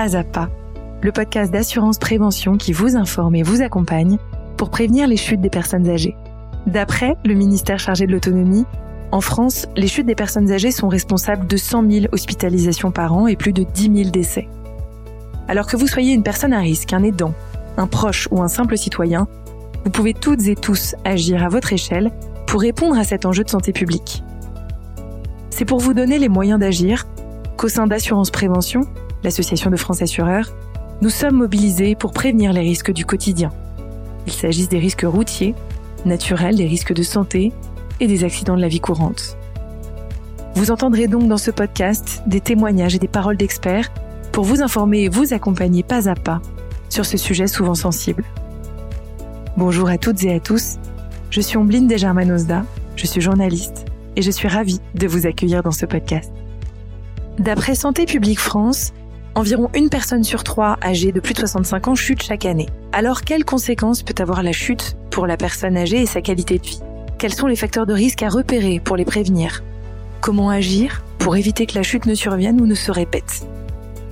Pas le podcast d'assurance prévention qui vous informe et vous accompagne pour prévenir les chutes des personnes âgées. D'après le ministère chargé de l'autonomie, en France, les chutes des personnes âgées sont responsables de 100 000 hospitalisations par an et plus de 10 000 décès. Alors que vous soyez une personne à risque, un aidant, un proche ou un simple citoyen, vous pouvez toutes et tous agir à votre échelle pour répondre à cet enjeu de santé publique. C'est pour vous donner les moyens d'agir qu'au sein d'Assurance Prévention, l'association de France Assureurs, nous sommes mobilisés pour prévenir les risques du quotidien. Il s'agisse des risques routiers, naturels, des risques de santé et des accidents de la vie courante. Vous entendrez donc dans ce podcast des témoignages et des paroles d'experts pour vous informer et vous accompagner pas à pas sur ce sujet souvent sensible. Bonjour à toutes et à tous, je suis Ombline Desgermanosda, je suis journaliste et je suis ravie de vous accueillir dans ce podcast. D'après Santé publique France, environ une personne sur trois âgée de plus de 65 ans chute chaque année. Alors quelles conséquences peut avoir la chute pour la personne âgée et sa qualité de vie? Quels sont les facteurs de risque à repérer pour les prévenir? Comment agir? Pour éviter que la chute ne survienne ou ne se répète?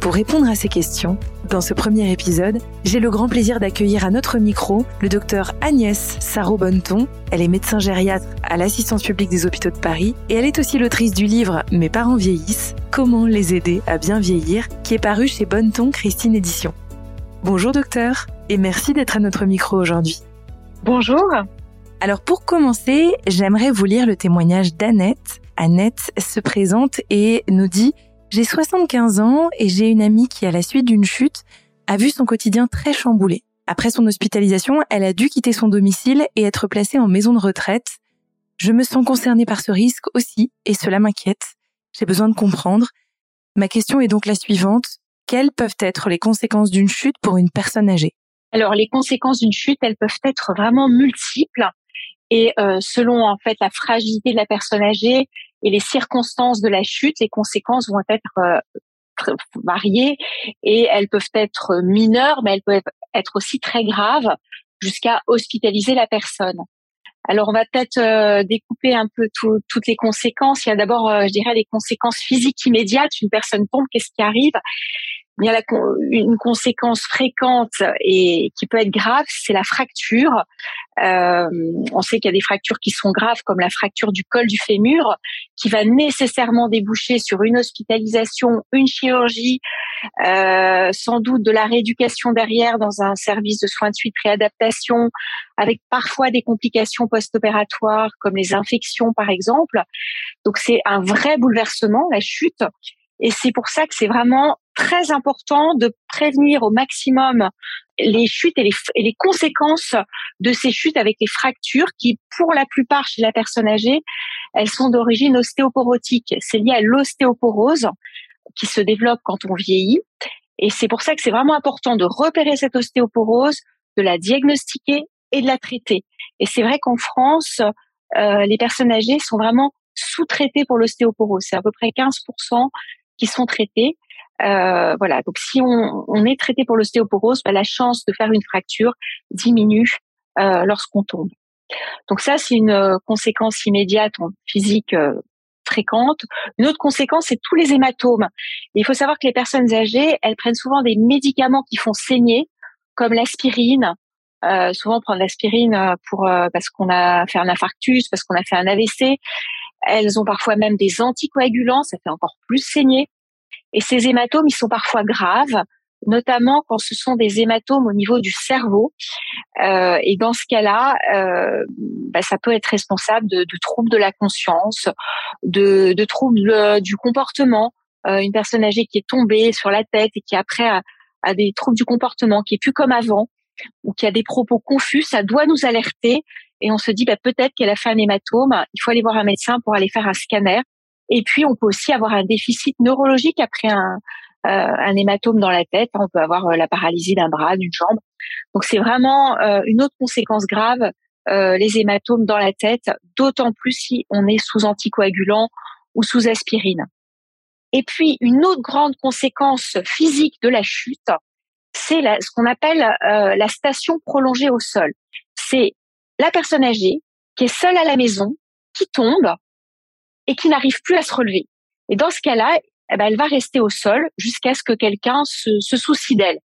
Pour répondre à ces questions, dans ce premier épisode, j'ai le grand plaisir d'accueillir à notre micro le docteur Agnès Sarro-Bonneton. Elle est médecin gériatre à l'assistance publique des hôpitaux de Paris et elle est aussi l'autrice du livre Mes parents vieillissent, comment les aider à bien vieillir, qui est paru chez Bonneton Christine Édition. Bonjour docteur et merci d'être à notre micro aujourd'hui. Bonjour. Alors pour commencer, j'aimerais vous lire le témoignage d'Annette. Annette se présente et nous dit j'ai 75 ans et j'ai une amie qui, à la suite d'une chute, a vu son quotidien très chamboulé. Après son hospitalisation, elle a dû quitter son domicile et être placée en maison de retraite. Je me sens concernée par ce risque aussi et cela m'inquiète. J'ai besoin de comprendre. Ma question est donc la suivante. Quelles peuvent être les conséquences d'une chute pour une personne âgée? Alors les conséquences d'une chute, elles peuvent être vraiment multiples et euh, selon en fait la fragilité de la personne âgée, et les circonstances de la chute, les conséquences vont être euh, variées et elles peuvent être mineures, mais elles peuvent être aussi très graves jusqu'à hospitaliser la personne. Alors on va peut-être euh, découper un peu toutes les conséquences. Il y a d'abord, euh, je dirais, les conséquences physiques immédiates. Une personne tombe, qu'est-ce qui arrive? Il y a une conséquence fréquente et qui peut être grave, c'est la fracture. Euh, on sait qu'il y a des fractures qui sont graves, comme la fracture du col du fémur, qui va nécessairement déboucher sur une hospitalisation, une chirurgie, euh, sans doute de la rééducation derrière dans un service de soins de suite réadaptation, avec parfois des complications post-opératoires comme les infections par exemple. Donc c'est un vrai bouleversement, la chute. Et c'est pour ça que c'est vraiment très important de prévenir au maximum les chutes et les, et les, conséquences de ces chutes avec les fractures qui, pour la plupart chez la personne âgée, elles sont d'origine ostéoporotique. C'est lié à l'ostéoporose qui se développe quand on vieillit. Et c'est pour ça que c'est vraiment important de repérer cette ostéoporose, de la diagnostiquer et de la traiter. Et c'est vrai qu'en France, euh, les personnes âgées sont vraiment sous-traitées pour l'ostéoporose. C'est à peu près 15% qui sont traités. Euh, voilà, donc si on, on est traité pour l'ostéoporose, bah, la chance de faire une fracture diminue euh, lorsqu'on tombe. Donc ça, c'est une euh, conséquence immédiate en physique euh, fréquente. Une autre conséquence, c'est tous les hématomes. il faut savoir que les personnes âgées, elles prennent souvent des médicaments qui font saigner, comme l'aspirine. Euh, souvent, prendre l'aspirine pour parce qu'on a fait un infarctus, parce qu'on a fait un AVC. Elles ont parfois même des anticoagulants, ça fait encore plus saigner. Et ces hématomes, ils sont parfois graves, notamment quand ce sont des hématomes au niveau du cerveau. Euh, et dans ce cas-là, euh, bah, ça peut être responsable de, de, troubles de la conscience, de, de troubles euh, du comportement. Euh, une personne âgée qui est tombée sur la tête et qui après a, a des troubles du comportement, qui est plus comme avant, ou qui a des propos confus, ça doit nous alerter et on se dit bah, peut-être qu'elle a fait un hématome, il faut aller voir un médecin pour aller faire un scanner. Et puis on peut aussi avoir un déficit neurologique après un, euh, un hématome dans la tête. On peut avoir euh, la paralysie d'un bras, d'une jambe. Donc c'est vraiment euh, une autre conséquence grave, les hématomes dans la tête, d'autant plus si on est sous anticoagulant ou sous aspirine. Et puis une autre grande conséquence physique de la chute, c'est ce qu'on appelle la station prolongée au sol. C'est la personne âgée qui est seule à la maison, qui tombe et qui n'arrive plus à se relever. Et dans ce cas-là, eh ben, elle va rester au sol jusqu'à ce que quelqu'un se, soucie d'elle,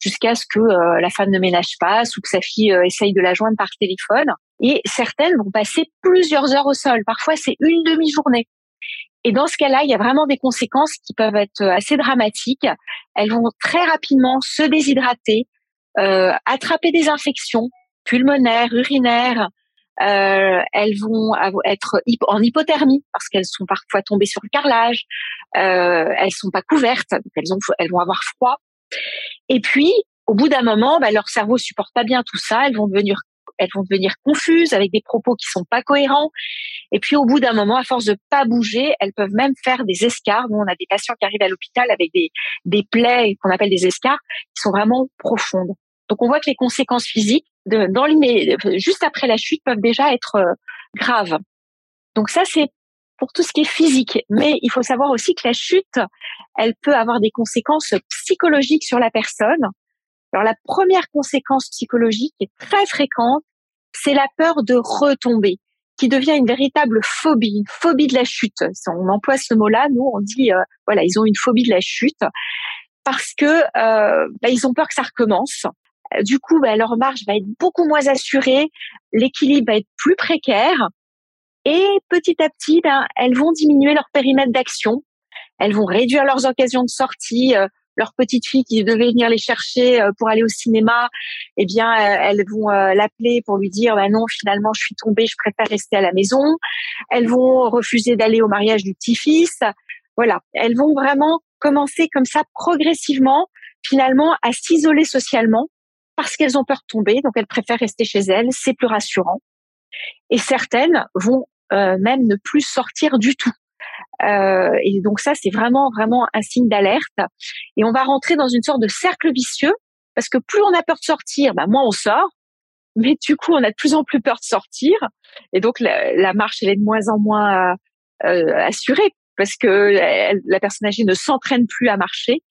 jusqu'à ce que euh, la femme ne ménage pas ou que sa fille euh, essaye de la joindre par téléphone. Et certaines vont passer plusieurs heures au sol. Parfois, c'est une demi-journée. Et dans ce cas-là, il y a vraiment des conséquences qui peuvent être assez dramatiques. Elles vont très rapidement se déshydrater, euh, attraper des infections pulmonaires, urinaires. Euh, elles vont être en hypothermie parce qu'elles sont parfois tombées sur le carrelage. Euh, elles sont pas couvertes, donc elles, ont, elles vont avoir froid. Et puis, au bout d'un moment, bah, leur cerveau supporte pas bien tout ça. Elles vont devenir elles vont devenir confuses avec des propos qui sont pas cohérents. Et puis au bout d'un moment, à force de pas bouger, elles peuvent même faire des escarres. Nous, on a des patients qui arrivent à l'hôpital avec des, des plaies qu'on appelle des escarres qui sont vraiment profondes. Donc on voit que les conséquences physiques de, dans juste après la chute peuvent déjà être euh, graves. Donc ça c'est pour tout ce qui est physique, mais il faut savoir aussi que la chute, elle peut avoir des conséquences psychologiques sur la personne. Alors la première conséquence psychologique est très fréquente, c'est la peur de retomber, qui devient une véritable phobie, une phobie de la chute. On emploie ce mot-là, nous on dit euh, voilà ils ont une phobie de la chute parce que euh, bah, ils ont peur que ça recommence. Du coup, bah, leur marche va être beaucoup moins assurée, l'équilibre va être plus précaire, et petit à petit, ben, elles vont diminuer leur périmètre d'action, elles vont réduire leurs occasions de sortie, euh, leur petite fille qui devait venir les chercher euh, pour aller au cinéma, eh bien, euh, elles vont euh, l'appeler pour lui dire, bah non, finalement, je suis tombée, je préfère rester à la maison. Elles vont refuser d'aller au mariage du petit-fils. Voilà, elles vont vraiment commencer comme ça progressivement, finalement, à s'isoler socialement parce qu'elles ont peur de tomber, donc elles préfèrent rester chez elles, c'est plus rassurant. Et certaines vont même ne plus sortir du tout. Euh, et donc ça, c'est vraiment vraiment un signe d'alerte. Et on va rentrer dans une sorte de cercle vicieux parce que plus on a peur de sortir, bah, moins on sort. Mais du coup, on a de plus en plus peur de sortir. Et donc la, marche, elle est de moins en moins euh, assurée parce que la personne âgée ne s'entraîne plus à marcher.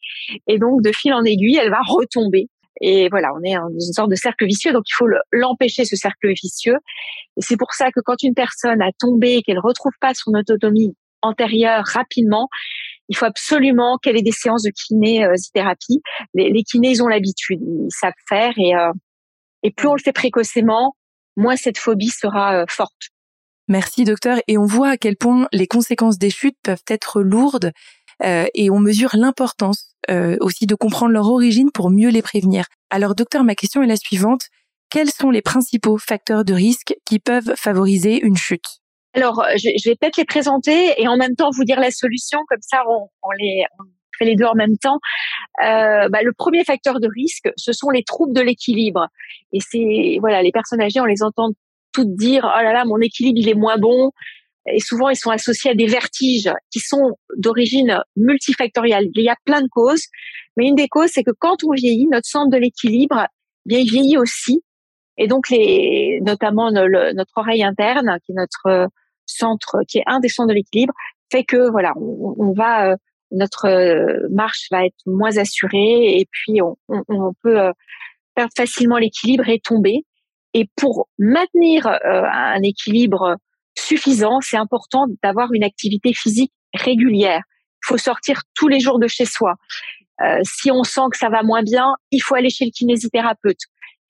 Et donc de fil en aiguille, elle va retomber. Et voilà, on est dans une sorte de cercle vicieux, donc il faut l'empêcher ce cercle vicieux. Et c'est pour ça que quand une personne a tombé et qu'elle retrouve pas son autonomie antérieure rapidement. Il faut absolument qu'elle ait des séances de kinésithérapie. Les, les kinés, ils ont l'habitude, ils savent faire et, euh, et plus on le fait précocement, moins cette phobie sera euh, forte. Merci docteur. Et on voit à quel point les conséquences des chutes peuvent être lourdes euh, et on mesure l'importance aussi de comprendre leur origine pour mieux les prévenir. Alors docteur, ma question est la suivante. Quels sont les principaux facteurs de risque qui peuvent favoriser une chute? Alors, euh, je, vais peut-être les présenter et en même temps vous dire la solution, comme ça on, les fait les deux en même temps. Euh, bah, le premier facteur de risque, ce sont les troubles de l'équilibre. Et c'est voilà, les personnes âgées, on les entend toutes dire oh là là, mon équilibre il est moins bon. Et souvent, ils sont associés à des vertiges qui sont d'origine multifactorielle. Il y a plein de causes, mais une des causes, c'est que quand on vieillit, notre centre de l'équilibre, bien, il vieillit aussi. Et donc, les, notamment notre oreille interne, qui est notre centre, qui est un des centres de l'équilibre, fait que voilà, on, va euh, notre euh, marche va être moins assurée et puis on, peut euh, perdre facilement l'équilibre et tomber. Et pour maintenir un équilibre suffisant, c'est important d'avoir une activité physique régulière. Il faut sortir tous les jours de chez soi. Euh, si on sent que ça va moins bien, il faut aller chez le kinésithérapeute.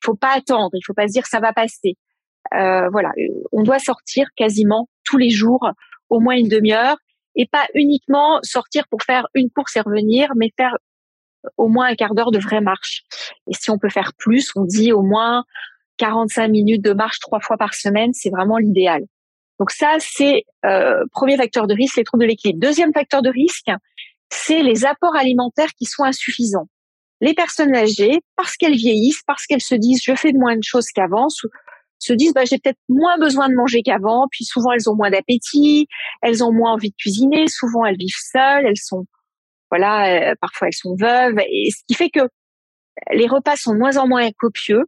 Il faut pas attendre. Il faut pas se dire ça va passer. Euh, voilà, on doit sortir quasiment tous les jours, au moins une demi-heure, et pas uniquement sortir pour faire une course et revenir, mais faire au moins un quart d'heure de vraie marche. Et si on peut faire plus, on dit au moins 45 minutes de marche trois fois par semaine, c'est vraiment l'idéal. Donc ça, c'est euh, premier facteur de risque, les troubles de l'équilibre. Deuxième facteur de risque, c'est les apports alimentaires qui sont insuffisants. Les personnes âgées, parce qu'elles vieillissent, parce qu'elles se disent je fais de moins de choses qu'avant, se disent bah, j'ai peut-être moins besoin de manger qu'avant, puis souvent elles ont moins d'appétit, elles ont moins envie de cuisiner, souvent elles vivent seules, elles sont voilà, euh, parfois elles sont veuves et ce qui fait que les repas sont moins en moins copieux.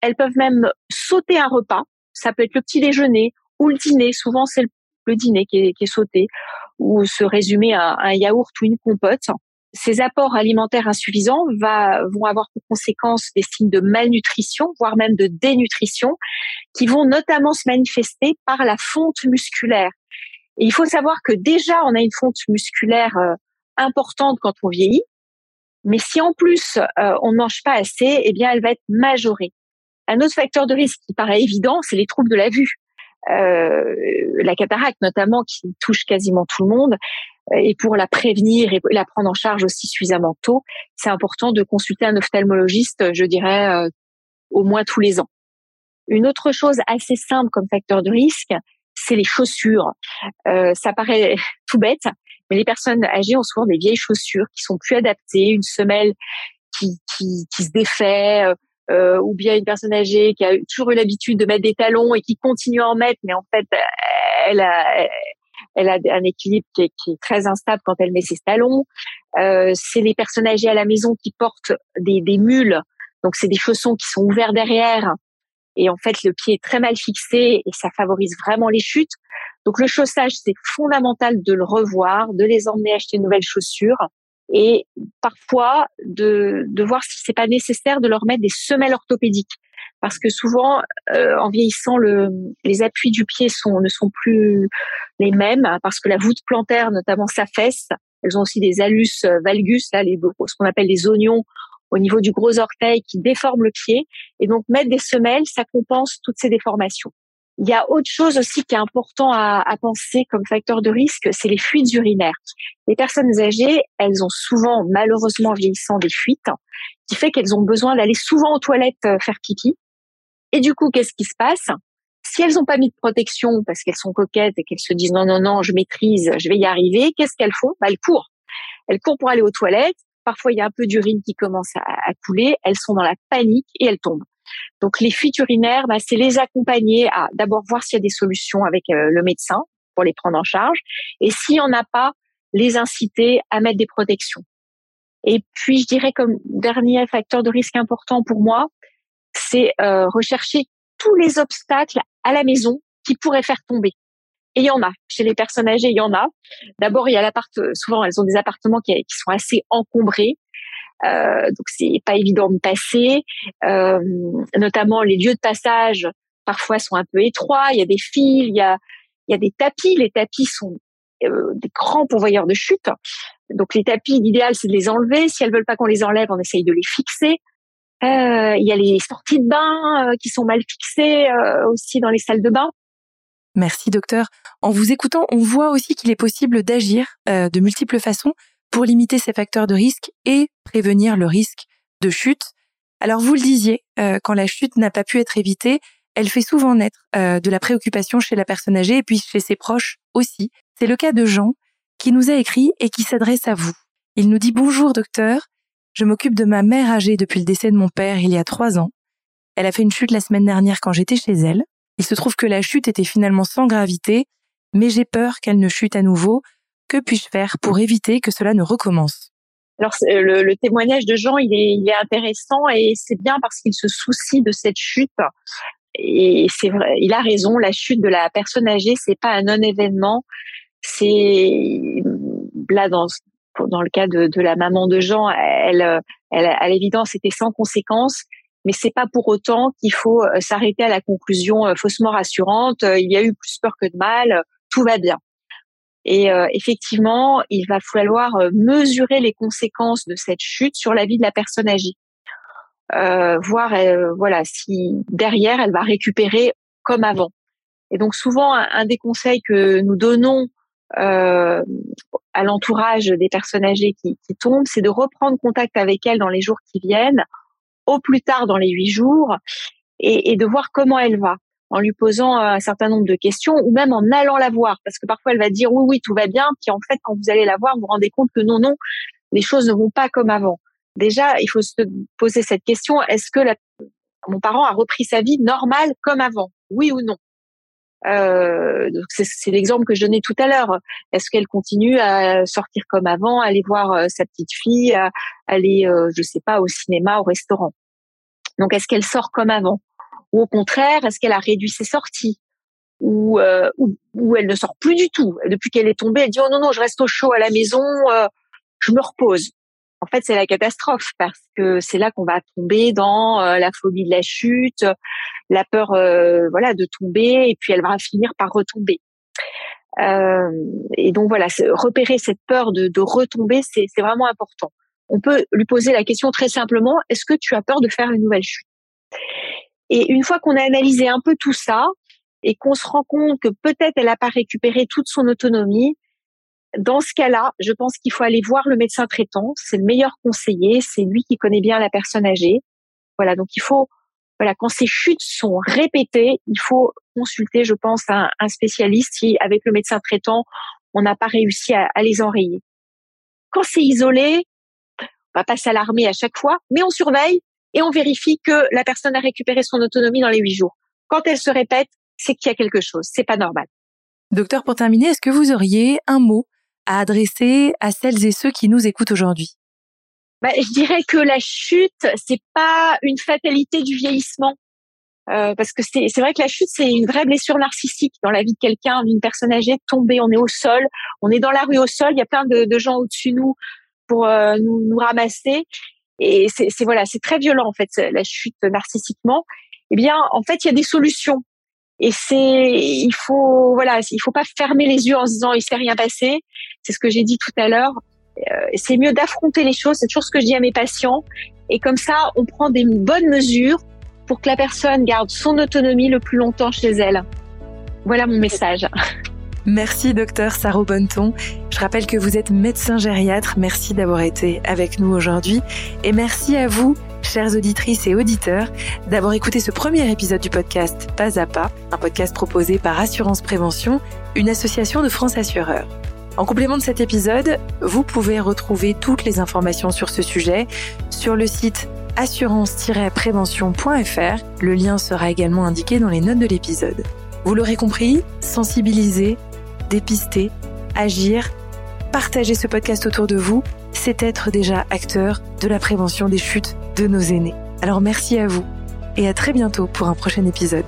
Elles peuvent même sauter un repas, ça peut être le petit déjeuner ou le dîner, souvent c'est le, dîner qui est, qui est sauté ou se résumer à un yaourt ou une compote ces apports alimentaires insuffisants va, vont avoir pour conséquence des signes de malnutrition, voire même de dénutrition, qui vont notamment se manifester par la fonte musculaire. Et il faut savoir que déjà, on a une fonte musculaire euh, importante quand on vieillit. Mais si en plus on ne mange pas assez, eh bien elle va être majorée. Un autre facteur de risque qui paraît évident, c'est les troubles de la vue. Euh, la cataracte notamment qui touche quasiment tout le monde. Et pour la prévenir et la prendre en charge aussi suffisamment tôt, c'est important de consulter un ophtalmologiste, je dirais, euh, au moins tous les ans. Une autre chose assez simple comme facteur de risque, c'est les chaussures. Euh, ça paraît tout bête, mais les personnes âgées ont souvent des vieilles chaussures qui sont plus adaptées, une semelle qui, qui, qui se défait, euh, euh, ou bien une personne âgée qui a toujours eu l'habitude de mettre des talons et qui continue à en mettre, mais en fait, elle a, elle a un équilibre qui est, très instable quand elle met ses talons. Euh, c'est les personnes âgées à la maison qui portent des, des mules, donc c'est des chaussons qui sont ouverts derrière, et en fait le pied est très mal fixé et ça favorise vraiment les chutes. Donc le chaussage, c'est fondamental de le revoir, de les emmener acheter de nouvelles chaussures et parfois de, de voir si c'est pas nécessaire de leur mettre des semelles orthopédiques. Parce que souvent euh, en vieillissant le, les appuis du pied sont ne sont plus les mêmes parce que la voûte plantaire notamment s'affaisse elles ont aussi des allus euh, valgus là les ce qu'on appelle les oignons au niveau du gros orteil qui déforment le pied. Et donc mettre des semelles ça compense toutes ces déformations il y a autre chose aussi qui est important à, penser comme facteur de risque, c'est les fuites urinaires. Les personnes âgées, elles ont souvent, malheureusement vieillissant, des fuites, qui fait qu'elles ont besoin d'aller souvent aux toilettes euh, faire pipi. Et du coup, qu'est-ce qui se passe? Si elles n'ont pas mis de protection parce qu'elles sont coquettes et qu'elles se disent non, non, non, je maîtrise, je vais y arriver, qu'est-ce qu'elles font? Bah, Elles courent. Elles courent pour aller aux toilettes. Parfois, il y a un peu d'urine qui commence à couler. Elles sont dans la panique et elles tombent. Donc les fuites urinaires, bah, c'est les accompagner à d'abord voir s'il y a des solutions avec euh, le médecin pour les prendre en charge, et s'il n'y en a pas, les inciter à mettre des protections. Et puis je dirais comme dernier facteur de risque important pour moi, c'est euh, rechercher tous les obstacles à la maison qui pourraient faire tomber. Et il y en a. Chez les personnes âgées, il y en a. D'abord, il y a l'appart. Souvent, elles ont des appartements qui, qui sont assez encombrés. Euh, donc c'est pas évident de passer. Euh, notamment les lieux de passage parfois sont un peu étroits. Il y a des fils, il y a il y a des tapis. Les tapis sont euh, des grands pourvoyeurs de chute. Donc les tapis, l'idéal c'est de les enlever. Si elles veulent pas qu'on les enlève, on essaye de les fixer. Il y a les sorties de bain qui sont mal fixées aussi dans les salles de bain. Merci docteur. En vous écoutant, on voit aussi qu'il est possible d'agir de multiples façons pour limiter ces facteurs de risque et prévenir le risque de chute. Alors vous le disiez, euh, quand la chute n'a pas pu être évitée, elle fait souvent naître euh, de la préoccupation chez la personne âgée et puis chez ses proches aussi. C'est le cas de Jean qui nous a écrit et qui s'adresse à vous. Il nous dit bonjour docteur, je m'occupe de ma mère âgée depuis le décès de mon père il y a trois ans. Elle a fait une chute la semaine dernière quand j'étais chez elle. Il se trouve que la chute était finalement sans gravité, mais j'ai peur qu'elle ne chute à nouveau que puis-je faire pour éviter que cela ne recommence? Alors le, témoignage de Jean, il est, il est intéressant et c'est bien parce qu'il se soucie de cette chute. Et c'est vrai, il a raison. La chute de la personne âgée, c'est pas un non-événement. C'est là dans dans le cas de, de la maman de Jean, elle, elle à l'évidence, c'était sans conséquence. Mais c'est pas pour autant qu'il faut euh, s'arrêter à la conclusion euh, faussement rassurante. Il y a eu plus peur que de mal. Tout va bien. Et euh, effectivement, il va falloir euh, mesurer les conséquences de cette chute sur la vie de la personne âgée. Euh, voir voilà si derrière elle va récupérer comme avant. Et donc souvent un, des conseils que nous donnons à l'entourage des personnes âgées qui, qui tombent, c'est de reprendre contact avec elles dans les jours qui viennent, au plus tard dans les huit jours, et, et de voir comment elle va en lui posant un certain nombre de questions ou même en allant la voir. Parce que parfois elle va dire oui oui tout va bien. Puis en fait quand vous allez la voir vous vous rendez compte que non non les choses ne vont pas comme avant. Déjà, il faut se poser cette question. Est-ce que mon parent a repris sa vie normale comme avant? Oui ou non? Euh, c'est l'exemple que je donnais tout à l'heure. Est-ce qu'elle continue à sortir comme avant, aller voir euh, sa petite fille, aller, euh, je sais pas, au cinéma, au restaurant? Donc, est-ce qu'elle sort comme avant? Ou au contraire, est-ce qu'elle a réduit ses sorties? Ou, euh, ou, elle ne sort plus du tout Depuis qu'elle est tombée, elle dit oh non non, je reste au chaud à la maison, euh, je me repose. En fait, c'est la catastrophe parce que c'est là qu'on va tomber dans euh, la phobie de la chute, la peur, voilà, de tomber, et puis elle va finir par retomber. Euh, et donc voilà, repérer cette peur de, de retomber, c'est vraiment important. On peut lui poser la question très simplement est-ce que tu as peur de faire une nouvelle chute? Et une fois qu'on a analysé un peu tout ça et qu'on se rend compte que peut-être elle n'a pas récupéré toute son autonomie, dans ce cas-là, je pense qu'il faut aller voir le médecin traitant. C'est le meilleur conseiller. C'est lui qui connaît bien la personne âgée. Voilà. Donc il faut, voilà, quand ces chutes sont répétées, il faut consulter, je pense, un, spécialiste si, avec le médecin traitant, on n'a pas réussi à, les enrayer. Quand c'est isolé, on va pas s'alarmer à chaque fois, mais on surveille et on vérifie que la personne a récupéré son autonomie dans les huit jours. Quand elle se répète, c'est qu'il y a quelque chose. C'est pas normal. Docteur, pour terminer, est-ce que vous auriez un mot à adresser à celles et ceux qui nous écoutent aujourd'hui? Bah, Je dirais que la chute, c'est pas une fatalité du vieillissement. Euh, parce que c'est vrai que la chute, c'est une vraie blessure narcissique dans la vie de quelqu'un, d'une personne âgée, tombée, on est au sol, on est dans la rue au sol, il y a plein de, de gens au-dessus de nous pour euh, nous, nous, ramasser. Et c'est voilà, c'est très violent en fait, la chute narcissiquement. Eh bien, en fait, il y a des solutions. Et c'est, il faut, voilà, il faut pas fermer les yeux en se disant il s'est rien passé. C'est ce que j'ai dit tout à l'heure. Euh, c'est mieux d'affronter les choses. C'est toujours ce que je dis à mes patients. Et comme ça, on prend des bonnes mesures pour que la personne garde son autonomie le plus longtemps chez elle. Voilà mon message. Merci docteur Saro Bonneton. Je rappelle que vous êtes médecin gériatre. Merci d'avoir été avec nous aujourd'hui. Et merci à vous chères auditrices et auditeurs, d'avoir écouté ce premier épisode du podcast Pas à Pas, un podcast proposé par Assurance Prévention, une association de France Assureurs. En complément de cet épisode, vous pouvez retrouver toutes les informations sur ce sujet sur le site assurance-prévention.fr. Le lien sera également indiqué dans les notes de l'épisode. Vous l'aurez compris, sensibiliser, dépister, agir, partager ce podcast autour de vous, c'est être déjà acteur de la prévention des chutes de nos aînés. Alors merci à vous et à très bientôt pour un prochain épisode.